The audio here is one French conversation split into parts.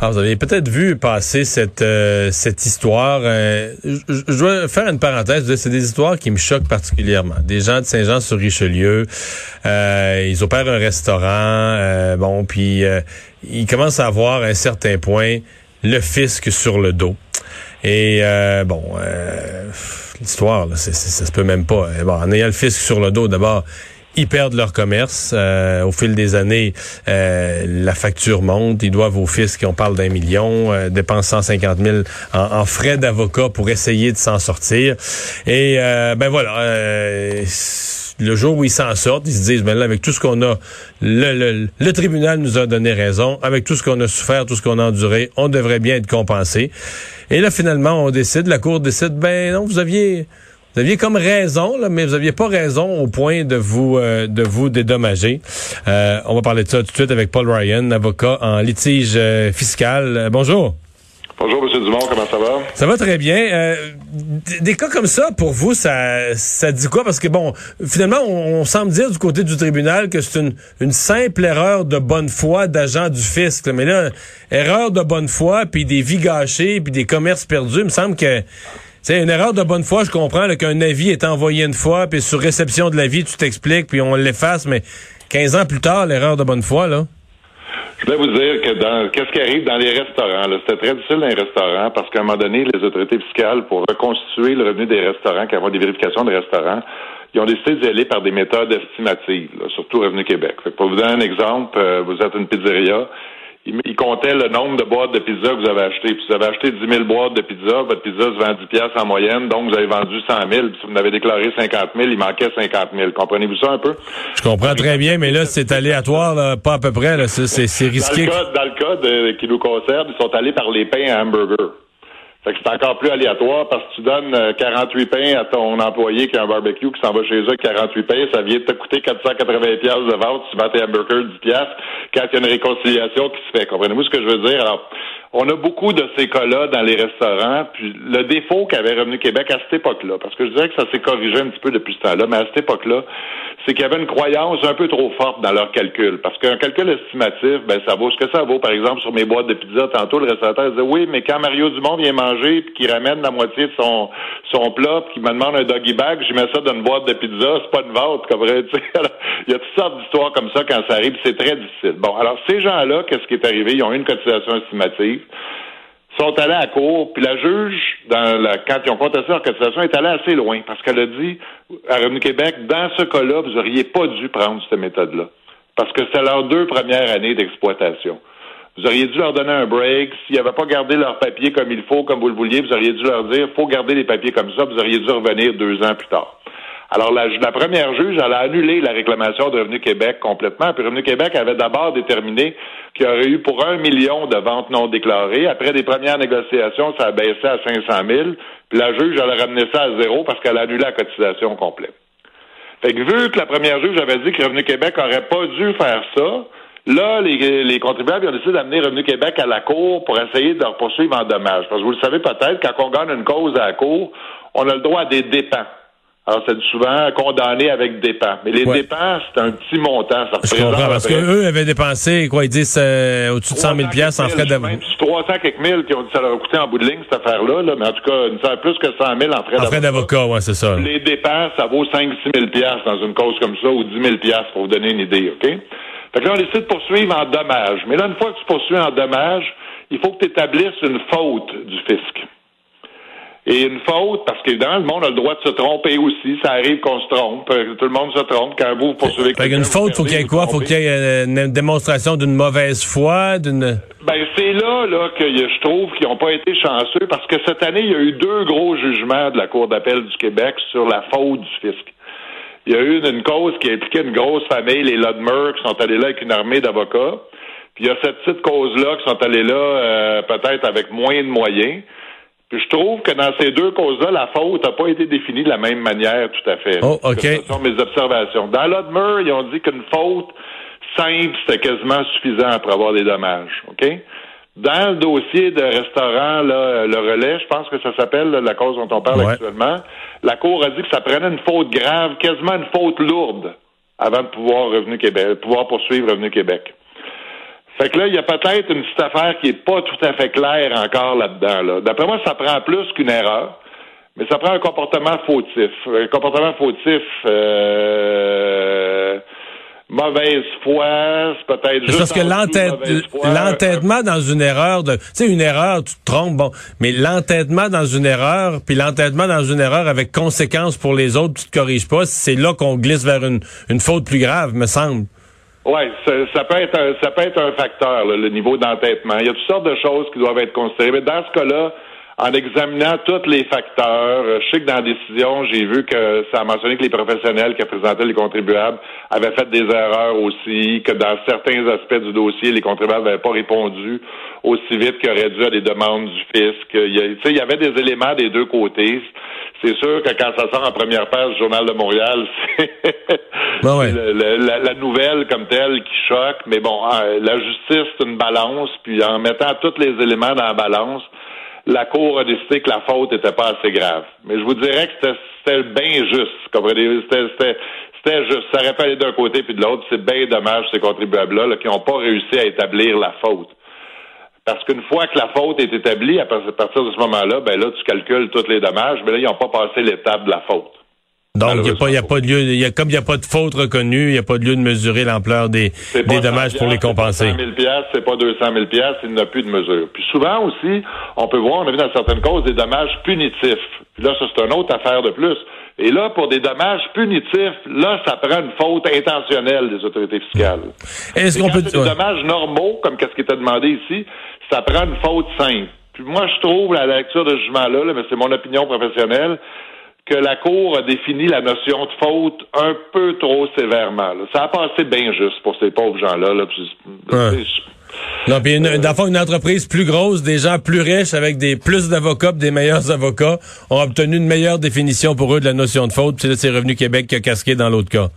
Alors, vous avez peut-être vu passer cette euh, cette histoire. euh, je, dois faire une parenthèse. C'est des histoires qui me choquent particulièrement. Des gens de Saint-Jean-sur-Richelieu, euh, ils opèrent un restaurant. euh, bon, puis euh, ils commencent à avoir à un certain point le fisc sur le dos. Et euh, bon, l'histoire, ça se peut même pas. Bon, en ayant le fisc sur le dos, d'abord, ils perdent leur commerce. Euh, au fil des années, euh, la facture monte. Ils doivent au fisc, on parle d'un million, euh, dépensent 150 000 en, frais d'avocat pour essayer de s'en sortir. Et euh, ben voilà. euh, le jour où ils s'en sortent, ils se disent, ben là, avec tout ce qu'on a, le, le, le tribunal nous a donné raison. Avec tout ce qu'on a souffert, tout ce qu'on a enduré, on devrait bien être compensé. Et là, finalement, on décide, la Cour décide, ben non, vous aviez... Vous aviez comme raison, là, mais vous aviez pas raison au point de vous euh, de vous dédommager. Euh, on va parler de ça tout de suite avec Paul Ryan, avocat en litige euh, fiscal. Euh, bonjour. Bonjour, M. Dumont, comment ça va? Ça va très bien. Euh, des cas comme ça, pour vous, ça, ça dit quoi? Parce que, bon, finalement, on, on semble dire du côté du tribunal que c'est une, une simple erreur de bonne foi d'agent du fisc. là. Mais là, erreur de bonne foi, puis des vies gâchées, puis des commerces perdus, il me semble que... C'est une erreur de bonne foi, je comprends qu'un avis est envoyé une fois, puis sur réception de l'avis, tu t'expliques, puis on l'efface, mais 15 ans plus tard, l'erreur de bonne foi, là. Je voulais vous dire que qu'est-ce qui arrive dans les restaurants, c'était très difficile dans les restaurants parce qu'à un moment donné, les autorités fiscales, pour reconstituer le revenu des restaurants, qui avons des vérifications de restaurants, ils ont décidé d'y aller par des méthodes estimatives, surtout Revenu Québec. Fait pour vous donner un exemple, euh, vous êtes une pizzeria, ils comptaient le nombre de boîtes de pizza que vous avez achetées. Puis vous avez acheté 10 000 boîtes de pizza, votre pizza se vend 10 piastres en moyenne, donc vous avez vendu 100 000. Puis si vous en avez déclaré 50 000, il manquait 50 000. Comprenez-vous ça un peu? Je comprends très bien, mais là, c'est aléatoire, là, pas à peu près, c'est, c'est Dans risqué. le cas, dans le cas de- qui nous concerne, ils sont allés par les pains à hamburger. C'est encore plus aléatoire parce que tu donnes euh, 48 pains à ton employé qui a un barbecue qui s'en va chez eux avec 48 pains, ça vient de te coûter 480 pièces de vente, tu vends tes hamburgers 10 pièces quand il y a une réconciliation qui se fait. Comprenez-vous ce que je veux dire? Alors, on a beaucoup de ces cas-là dans les restaurants, puis le défaut qu'avait Revenu Québec à cette époque-là, parce que je dirais que ça s'est corrigé un petit peu depuis ce temps-là, mais à cette époque-là, c'est qu'il y avait une croyance un peu trop forte dans leur calcul. Parce qu'un calcul estimatif, ben ça vaut ce que ça vaut. Par exemple, sur mes boîtes de pizza, tantôt, le restaurateur disait Oui, mais quand Mario Dumont vient manger puis qu'il ramène la moitié de son son plat puis qu'il me demande un doggy bag, je mets ça dans une boîte de pizza, c'est pas une vente, comme vrai, Il y a toutes sortes d'histoires comme ça quand ça arrive, c'est très difficile. Bon, alors ces gens-là, qu'est-ce qui est arrivé? Ils ont eu une cotisation estimative sont allés à la cour, puis la juge, quand ils ont contesté leur cotisation, est allée assez loin, parce qu'elle a dit à Revenu Québec, dans ce cas-là, vous auriez pas dû prendre cette méthode-là, parce que c'était leurs deux premières années d'exploitation. Vous auriez dû leur donner un break. S'ils n'avaient pas gardé leurs papiers comme il faut, comme vous le vouliez, vous auriez dû leur dire, faut garder les papiers comme ça, vous auriez dû revenir deux ans plus tard. Alors, la, première juge, elle a annulé la réclamation de Revenu Québec complètement. Puis Revenu Québec avait d'abord déterminé qu'il y aurait eu pour un million de ventes non déclarées. Après des premières négociations, ça a baissé à 500 000. Puis la juge, elle a ramené ça à zéro parce qu'elle a annulé la cotisation complète. Fait que vu que la première juge avait dit que Revenu Québec aurait pas dû faire ça, là, les, les contribuables ont décidé d'amener Revenu Québec à la Cour pour essayer de leur poursuivre en dommages. Parce que vous le savez peut-être, quand on gagne une cause à la Cour, on a le droit à des dépens. Alors, c'est souvent condamné avec dépens. Mais les Ouais. dépenses, c'est un petit montant. Ça Je comprends, parce qu'eux avaient dépensé, quoi, ils disent euh, au-dessus de 100 000 piastres en frais d'avocat. Même 300 quelques mille qui ont dit que ça leur a coûté en bout de ligne, cette affaire-là, là, mais en tout cas, une, a plus que 100 000 en frais En frais d'avocat, ouais, c'est ça. les dépenses, ça vaut 5 6 000 piastres dans une cause comme ça, ou 10 000 piastres, pour vous donner une idée, OK? Fait que là, on décide de poursuivre en dommages. Mais là, une fois que tu poursuis en dommages, il faut que tu établisses une faute du fisc. Et une faute, parce qu'évidemment, le monde a le droit de se tromper aussi. Ça arrive qu'on se trompe. euh, Tout le monde se trompe. Quand vous poursuivez quelqu'un, vous faute, faut qu'il y ait quoi? Faut qu'il y ait une démonstration d'une mauvaise foi, d'une... Ben, c'est là, là, que je trouve qu'ils n'ont pas été chanceux parce que cette année, il y a eu deux gros jugements de la Cour d'appel du Québec sur la faute du fisc. Il y a eu une, une cause qui a impliqué une grosse famille, les Lodmer, qui sont allés là avec une armée d'avocats. Puis il y a cette petite cause-là qui sont allés là euh, peut-être avec moins de moyens. Puis je trouve que dans ces deux causes-là, la faute n'a pas été définie de la même manière tout à fait. Oh, OK. Ce sont mes observations. Dans l'Odmer, ils ont dit qu'une faute simple, c'était quasiment suffisant pour avoir des dommages. OK? Dans le dossier de restaurant, là, le relais, je pense que ça s'appelle la cause dont on parle Ouais. actuellement, la Cour a dit que ça prenait une faute grave, quasiment une faute lourde, avant de pouvoir Revenu Québec, pouvoir poursuivre Revenu Québec. Fait que là, il y a peut-être une petite affaire qui est pas tout à fait claire encore là-dedans. Là. D'après moi, ça prend plus qu'une erreur, mais ça prend un comportement fautif. Un comportement fautif, euh, mauvaise foi, c'est peut-être juste parce que l'entêtement dans une erreur, de, tu sais, une erreur, tu te trompes, bon, mais l'entêtement dans une erreur, puis l'entêtement dans une erreur avec conséquences pour les autres, tu te corriges pas, c'est là qu'on glisse vers une, une faute plus grave, me semble. Oui, ça, ça peut être un, ça peut être un facteur, là, le niveau d'entêtement. Il y a toutes sortes de choses qui doivent être considérées. Mais dans ce cas-là, en examinant tous les facteurs, euh, je sais que dans la décision, j'ai vu que ça a mentionné que les professionnels qui présentaient les contribuables avaient fait des erreurs aussi, que dans certains aspects du dossier, les contribuables n'avaient pas répondu aussi vite auraient dû à des demandes du fisc. Il y, a- tu sais, il y avait des éléments des deux côtés. C'est sûr que quand ça sort en première page du Journal de Montréal, c'est Ben ouais. le- le- la, la nouvelle comme telle qui choque. Mais bon, euh, la justice, c'est une balance. Puis en mettant tous les éléments dans la balance, la Cour a décidé que la faute n'était pas assez grave. Mais je vous dirais que c'était- bien juste. comprenez-vous? C'était juste. Ça aurait pas aller d'un côté puis de l'autre. C'est bien dommage, ces contribuables-là, là, qui n'ont pas réussi à établir la faute. Parce qu'une fois que la faute est établie, à partir de ce moment-là, ben là, tu calcules tous les dommages, mais là, ils n'ont pas passé l'étape de la faute. Donc, il n'y a, pas- il y a pas de lieu, il y a, comme il n'y a pas de faute reconnue, il n'y a pas de lieu de mesurer l'ampleur des, des dommages 100 pour les c'est pas compenser. 100 000 piastres, c'est pas 200 000 piastres, il n'y a plus de mesure. Puis souvent aussi, on peut voir, on a vu dans certaines causes des dommages punitifs. Puis là, ça, c'est une autre affaire de plus. Et là, pour des dommages punitifs, là, ça prend une faute intentionnelle des autorités fiscales. Est-ce qu'on peut c'est des dommages normaux, comme qu'est-ce qui était demandé ici, ça prend une faute simple. Puis moi, je trouve, à la lecture de ce jugement-là, là, mais c'est mon opinion professionnelle, que la Cour a défini la notion de faute un peu trop sévèrement. là. Ça a passé bien juste pour ces pauvres gens-là. Là, Ouais. Non, puis une, dans le fond, une entreprise plus grosse, des gens plus riches avec des plus d'avocats, des meilleurs avocats, ont obtenu une meilleure définition pour eux de la notion de faute. Puis là, c'est Revenu Québec qui a casqué dans l'autre cas.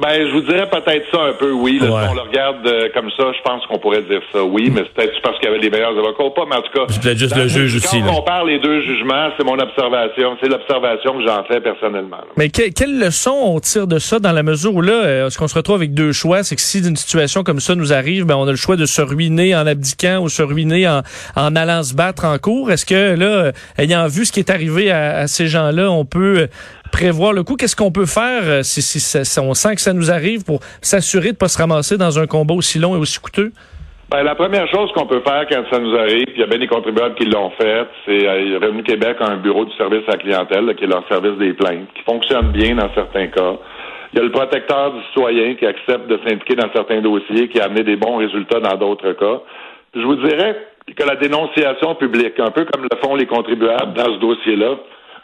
Ben, je vous dirais peut-être ça un peu, oui. Là, Ouais. Si on le regarde euh, comme ça, je pense qu'on pourrait dire ça, oui, mais c'est peut-être parce qu'il y avait les meilleurs avocats ou pas, mais en tout cas... C'est peut-être juste le juge aussi, Quand on compare les deux jugements, c'est mon observation. C'est l'observation que j'en fais personnellement. là. Mais que- quelle leçon on tire de ça dans la mesure où là, euh, ce qu'on se retrouve avec deux choix, c'est que si une situation comme ça nous arrive, ben on a le choix de se ruiner en abdiquant ou se ruiner en, en allant se battre en cours. Est-ce que là, euh, ayant vu ce qui est arrivé à, à ces gens-là, on peut prévoir le coup Qu'est-ce qu'on peut faire euh, si, on sent que ça nous arrive pour s'assurer de pas se ramasser dans un combat aussi long et aussi coûteux? Ben, la première chose qu'on peut faire quand ça nous arrive, puis il y a bien des contribuables qui l'ont fait, c'est euh, Revenu Québec a un bureau du service à la clientèle, qui est leur service des plaintes, qui fonctionne bien dans certains cas. Il y a le protecteur du citoyen qui accepte de s'impliquer dans certains dossiers, qui a amené des bons résultats dans d'autres cas. Je vous dirais que la dénonciation publique, un peu comme le font les contribuables dans ce dossier-là,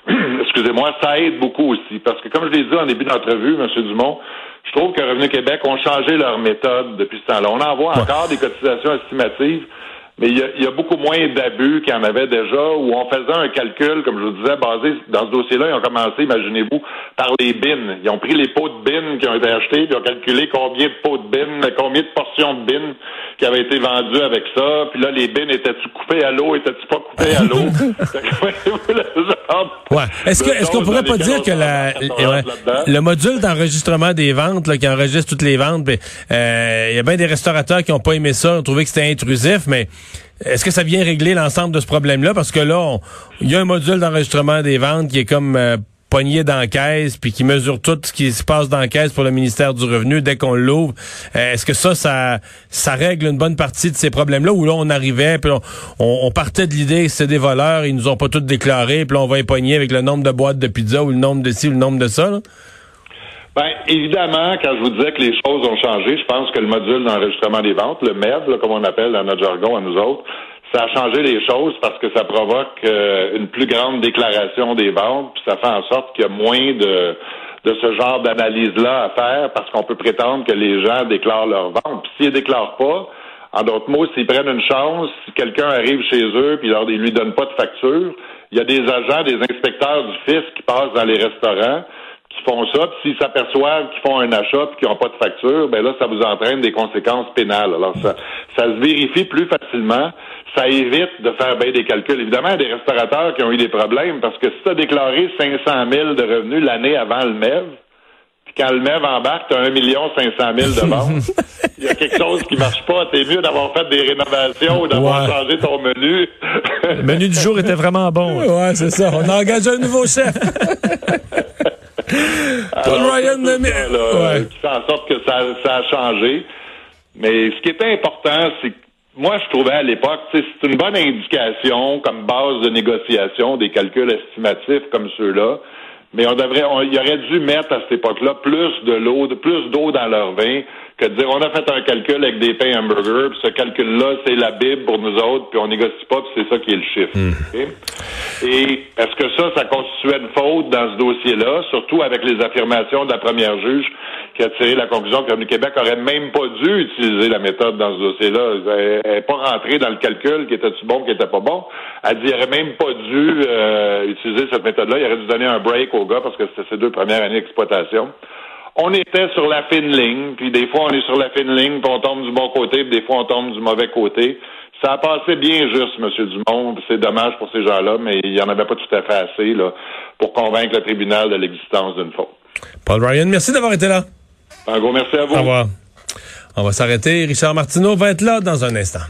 excusez-moi, ça aide beaucoup aussi. Parce que comme je l'ai dit en début d'entrevue, M. Dumont, je trouve que Revenu Québec ont changé leur méthode depuis ce temps-là. On en voit encore des cotisations estimatives, mais il y a, il y a beaucoup moins d'abus qu'il y en avait déjà, où on faisait un calcul, comme je vous disais, basé dans ce dossier-là, ils ont commencé, imaginez-vous, par les bins. Ils ont pris les pots de bins qui ont été achetés, puis ils ont calculé combien de pots de bins, combien de portions de bins qui avaient été vendues avec ça, puis là, les bins étaient-tu coupés à l'eau, étaient-tu pas coupés à l'eau? Ouais. Est-ce que est-ce qu'on pourrait pas dire que la, le module d'enregistrement des ventes là, qui enregistre toutes les ventes, ben, euh, il y a bien des restaurateurs qui ont pas aimé ça, ont trouvé que c'était intrusif, mais est-ce que ça vient régler l'ensemble de ce problème-là? Parce que là, il y a un module d'enregistrement des ventes qui est comme euh, pogné dans la caisse puis qui mesure tout ce qui se passe dans la caisse pour le ministère du Revenu dès qu'on l'ouvre. Euh, Est-ce que ça, ça, règle une bonne partie de ces problèmes-là? Où là on arrivait puis on, partait de l'idée que c'est des voleurs, ils nous ont pas tous déclarés puis là on va épogner avec le nombre de boîtes de pizza ou le nombre de ci ou le nombre de ça. Ben, évidemment, quand je vous disais que les choses ont changé, je pense que le module d'enregistrement des ventes, le MED, là, comme on appelle dans notre jargon à nous autres, ça a changé les choses parce que ça provoque euh, une plus grande déclaration des ventes, puis ça fait en sorte qu'il y a moins de, de ce genre d'analyse-là à faire parce qu'on peut prétendre que les gens déclarent leurs ventes. Puis s'ils ne déclarent pas, En d'autres mots, s'ils prennent une chance, si quelqu'un arrive chez eux puis leur, ils lui donnent pas de facture, il y a des agents, des inspecteurs du fisc qui passent dans les restaurants qui font ça, puis s'ils s'aperçoivent qu'ils font un achat puis qu'ils n'ont pas de facture, ben là, ça vous entraîne des conséquences pénales. Alors, ça, ça se vérifie plus facilement. Ça évite de faire bien des calculs. Évidemment, il y a des restaurateurs qui ont eu des problèmes parce que si tu as déclaré 500 000 de revenus l'année avant le MEV, puis quand le MEV embarque, tu as 1 500 000 de ventes. Il y a quelque chose qui marche pas. T'es mieux d'avoir fait des rénovations ou d'avoir Ouais. changé ton menu. Le menu du jour était vraiment bon. Ouais, c'est ça. On a engagé un nouveau chef. Paul Ryan, c'est mais- ça, là, ouais. qui fait en sorte que ça, ça a changé. Mais ce qui était important, c'est que moi, je trouvais à l'époque, c'est une bonne indication comme base de négociation des calculs estimatifs comme ceux-là. Mais on devrait, on, il aurait dû mettre à cette époque-là plus de l'eau, plus d'eau dans leur vin que de dire on a fait un calcul avec des pains hamburgers, puis ce calcul-là, c'est la Bible pour nous autres, puis on négocie pas, puis c'est ça qui est le chiffre. OK? Et est-ce que ça, ça constituait une faute dans ce dossier-là, surtout avec les affirmations de la première juge qui a tiré la conclusion que le Québec aurait même pas dû utiliser la méthode dans ce dossier-là? Elle n'est pas rentrée dans le calcul qui était-tu bon, qui était pas bon? Elle dit qu'il aurait même pas dû euh, utiliser cette méthode-là. Il aurait dû donner un break au gars parce que c'était ses deux premières années d'exploitation. On était sur la fine ligne, puis des fois on est sur la fine ligne, puis on tombe du bon côté, puis des fois on tombe du mauvais côté. Ça a passé bien juste, M. Dumont, c'est dommage pour ces gens-là, mais il n'y en avait pas tout à fait assez là, pour convaincre le tribunal de l'existence d'une faute. Paul Ryan, merci d'avoir été là. Un gros merci à vous. Au revoir. On va s'arrêter. Richard Martineau va être là dans un instant.